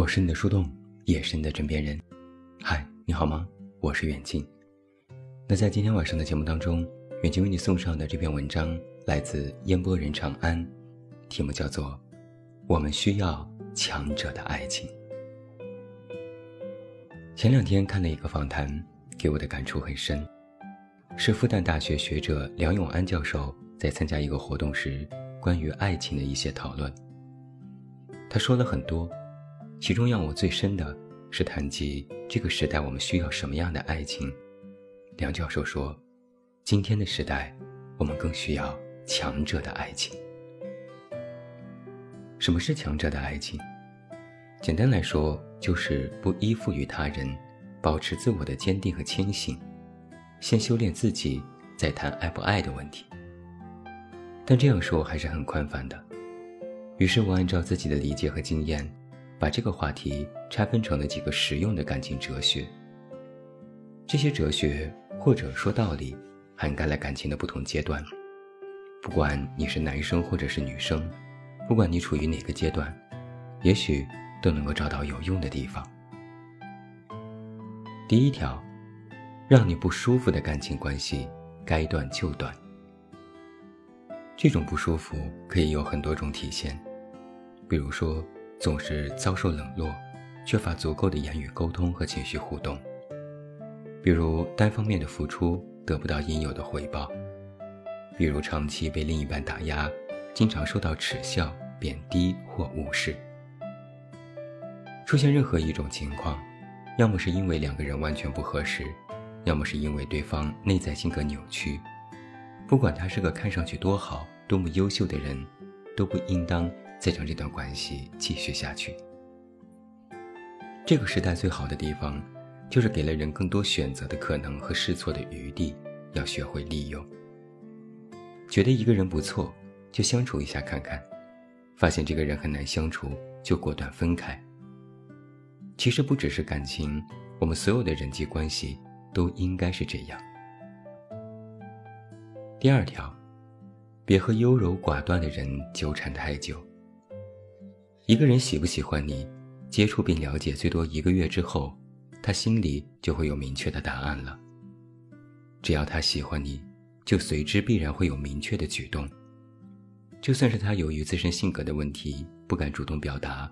我是你的树洞，也是你的枕边人。嗨，你好吗？我是远近。那在今天晚上的节目当中，远近为你送上的这篇文章来自烟波人长安，题目叫做《我们需要强者的爱情》。前两天看了一个访谈，给我的感触很深，是复旦大学学者梁永安教授在参加一个活动时关于爱情的一些讨论。他说了很多。其中让我最深的是谈及这个时代我们需要什么样的爱情。梁教授说：“今天的时代，我们更需要强者的爱情。什么是强者的爱情？简单来说，就是不依附于他人，保持自我的坚定和谦信，先修炼自己，再谈爱不爱的问题。但这样说还是很宽泛的。于是我按照自己的理解和经验。”把这个话题拆分成了几个实用的感情哲学。这些哲学或者说道理，涵盖了感情的不同阶段。不管你是男生或者是女生，不管你处于哪个阶段，也许都能够找到有用的地方。第一条，让你不舒服的感情关系，该断就断。这种不舒服可以有很多种体现，比如说。总是遭受冷落，缺乏足够的言语沟通和情绪互动。比如单方面的付出得不到应有的回报，比如长期被另一半打压，经常受到耻笑、贬低或无视。出现任何一种情况，要么是因为两个人完全不合适，要么是因为对方内在性格扭曲。不管他是个看上去多好、多么优秀的人，都不应当。再将这段关系继续下去。这个时代最好的地方，就是给了人更多选择的可能和试错的余地，要学会利用。觉得一个人不错，就相处一下看看；发现这个人很难相处，就果断分开。其实不只是感情，我们所有的人际关系都应该是这样。第二条，别和优柔寡断的人纠缠太久。一个人喜不喜欢你，接触并了解最多一个月之后，他心里就会有明确的答案了。只要他喜欢你，就随之必然会有明确的举动。就算是他由于自身性格的问题不敢主动表达，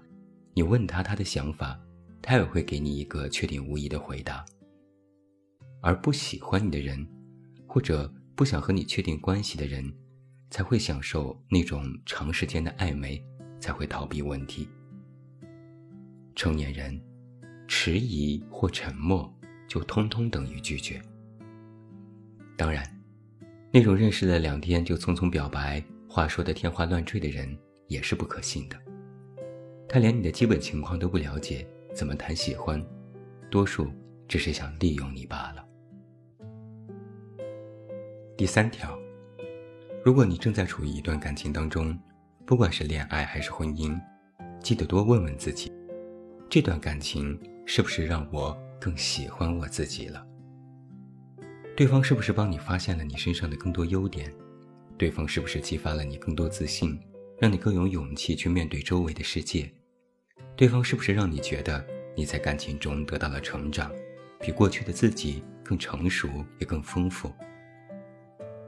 你问他他的想法，他也会给你一个确定无疑的回答。而不喜欢你的人，或者不想和你确定关系的人，才会享受那种长时间的暧昧。才会逃避问题。成年人，迟疑或沉默，就通通等于拒绝。当然，那种认识了两天就匆匆表白、话说的天花乱坠的人，也是不可信的。他连你的基本情况都不了解，怎么谈喜欢？多数只是想利用你罢了。第三条，如果你正在处于一段感情当中，不管是恋爱还是婚姻，记得多问问自己：这段感情是不是让我更喜欢我自己了？对方是不是帮你发现了你身上的更多优点？对方是不是激发了你更多自信，让你更有勇气去面对周围的世界？对方是不是让你觉得你在感情中得到了成长，比过去的自己更成熟也更丰富？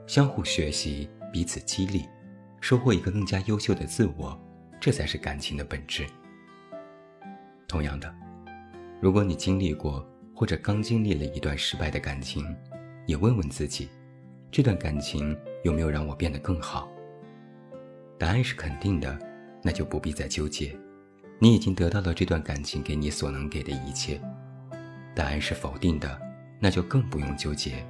相互学习，彼此激励。收获一个更加优秀的自我，这才是感情的本质。同样的，如果你经历过或者刚经历了一段失败的感情，也问问自己，这段感情有没有让我变得更好？答案是肯定的，那就不必再纠结，你已经得到了这段感情给你所能给的一切。答案是否定的，那就更不用纠结，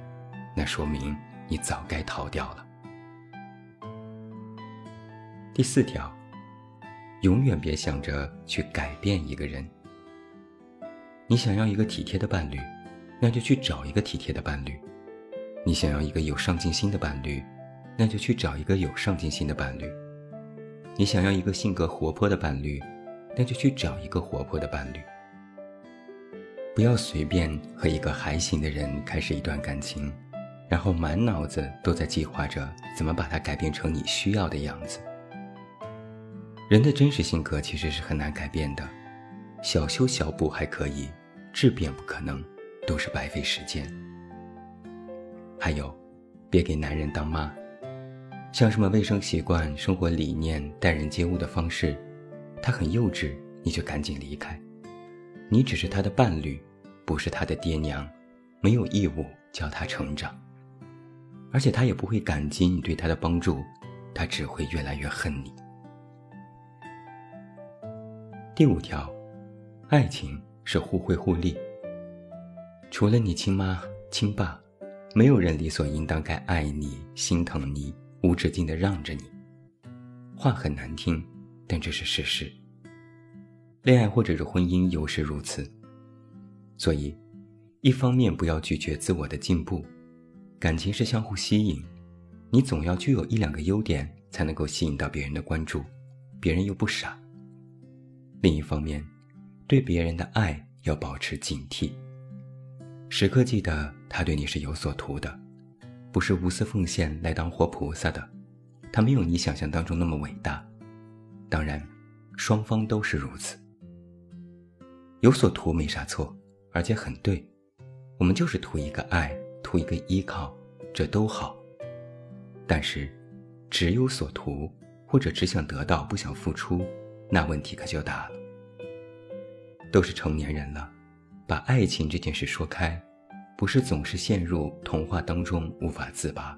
那说明你早该逃掉了。第四条，永远别想着去改变一个人。你想要一个体贴的伴侣，那就去找一个体贴的伴侣；你想要一个有上进心的伴侣，那就去找一个有上进心的伴侣；你想要一个性格活泼的伴侣，那就去找一个活泼的伴侣。不要随便和一个还行的人开始一段感情，然后满脑子都在计划着怎么把他改变成你需要的样子。人的真实性格其实是很难改变的，小修小补还可以，质变不可能，都是白费时间。还有，别给男人当妈，像什么卫生习惯、生活理念、待人接物的方式，他很幼稚，你就赶紧离开。你只是他的伴侣，不是他的爹娘，没有义务教他成长。而且他也不会感激你对他的帮助，他只会越来越恨你。第五条，爱情是互惠互利。除了你亲妈亲爸，没有人理所应当该爱你、心疼你、无止境的让着你。话很难听，但这是事实。恋爱或者是婚姻尤是如此。所以，一方面不要拒绝自我的进步。感情是相互吸引，你总要具有一两个优点，才能够吸引到别人的关注，别人又不傻。另一方面，对别人的爱要保持警惕，时刻记得他对你是有所图的，不是无私奉献来当活菩萨的，他没有你想象当中那么伟大。当然，双方都是如此。有所图没啥错，而且很对，我们就是图一个爱。图一个依靠，这都好。但是，只有所图，或者只想得到不想付出，那问题可就大了。都是成年人了，把爱情这件事说开，不是总是陷入童话当中无法自拔。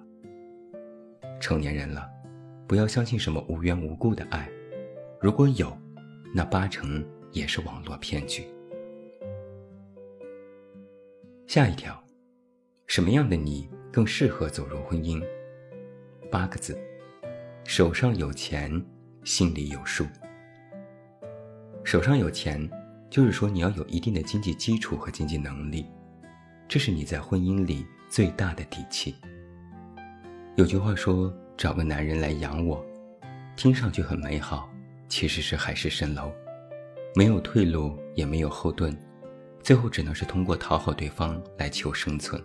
成年人了，不要相信什么无缘无故的爱，如果有，那八成也是网络骗局。下一条。什么样的你更适合走入婚姻？八个字：手上有钱，心里有数。手上有钱，就是说你要有一定的经济基础和经济能力，这是你在婚姻里最大的底气。有句话说：“找个男人来养我”，听上去很美好，其实是海市蜃楼，没有退路，也没有后盾，最后只能是通过讨好对方来求生存。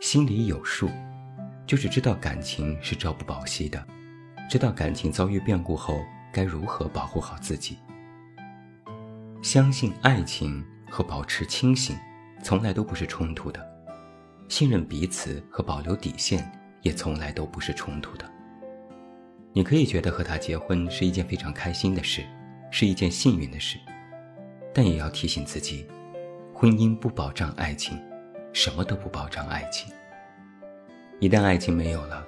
心里有数，就是知道感情是朝不保夕的，知道感情遭遇变故后该如何保护好自己。相信爱情和保持清醒，从来都不是冲突的；信任彼此和保留底线，也从来都不是冲突的。你可以觉得和他结婚是一件非常开心的事，是一件幸运的事，但也要提醒自己，婚姻不保障爱情。什么都不保障爱情。一旦爱情没有了，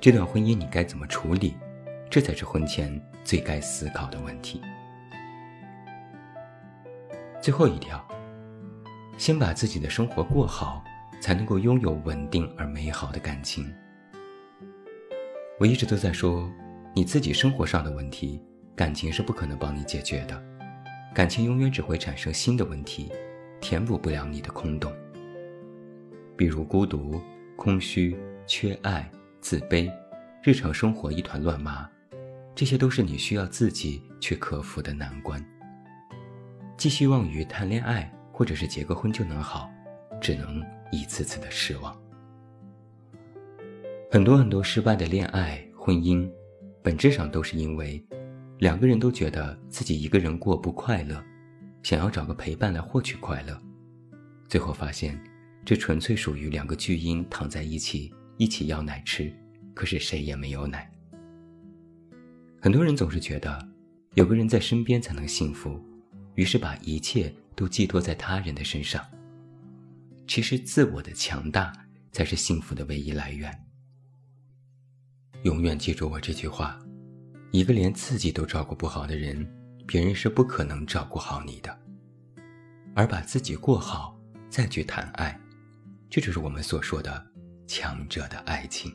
这段婚姻你该怎么处理？这才是婚前最该思考的问题。最后一条，先把自己的生活过好，才能够拥有稳定而美好的感情。我一直都在说，你自己生活上的问题，感情是不可能帮你解决的，感情永远只会产生新的问题，填补不了你的空洞。比如孤独、空虚、缺爱、自卑，日常生活一团乱麻，这些都是你需要自己去克服的难关。寄希望于谈恋爱或者是结个婚就能好，只能一次次的失望。很多很多失败的恋爱、婚姻，本质上都是因为两个人都觉得自己一个人过不快乐，想要找个陪伴来获取快乐，最后发现。这纯粹属于两个巨婴躺在一起，一起要奶吃，可是谁也没有奶。很多人总是觉得有个人在身边才能幸福，于是把一切都寄托在他人的身上。其实自我的强大才是幸福的唯一来源。永远记住我这句话：一个连自己都照顾不好的人，别人是不可能照顾好你的。而把自己过好，再去谈爱。这就是我们所说的强者的爱情。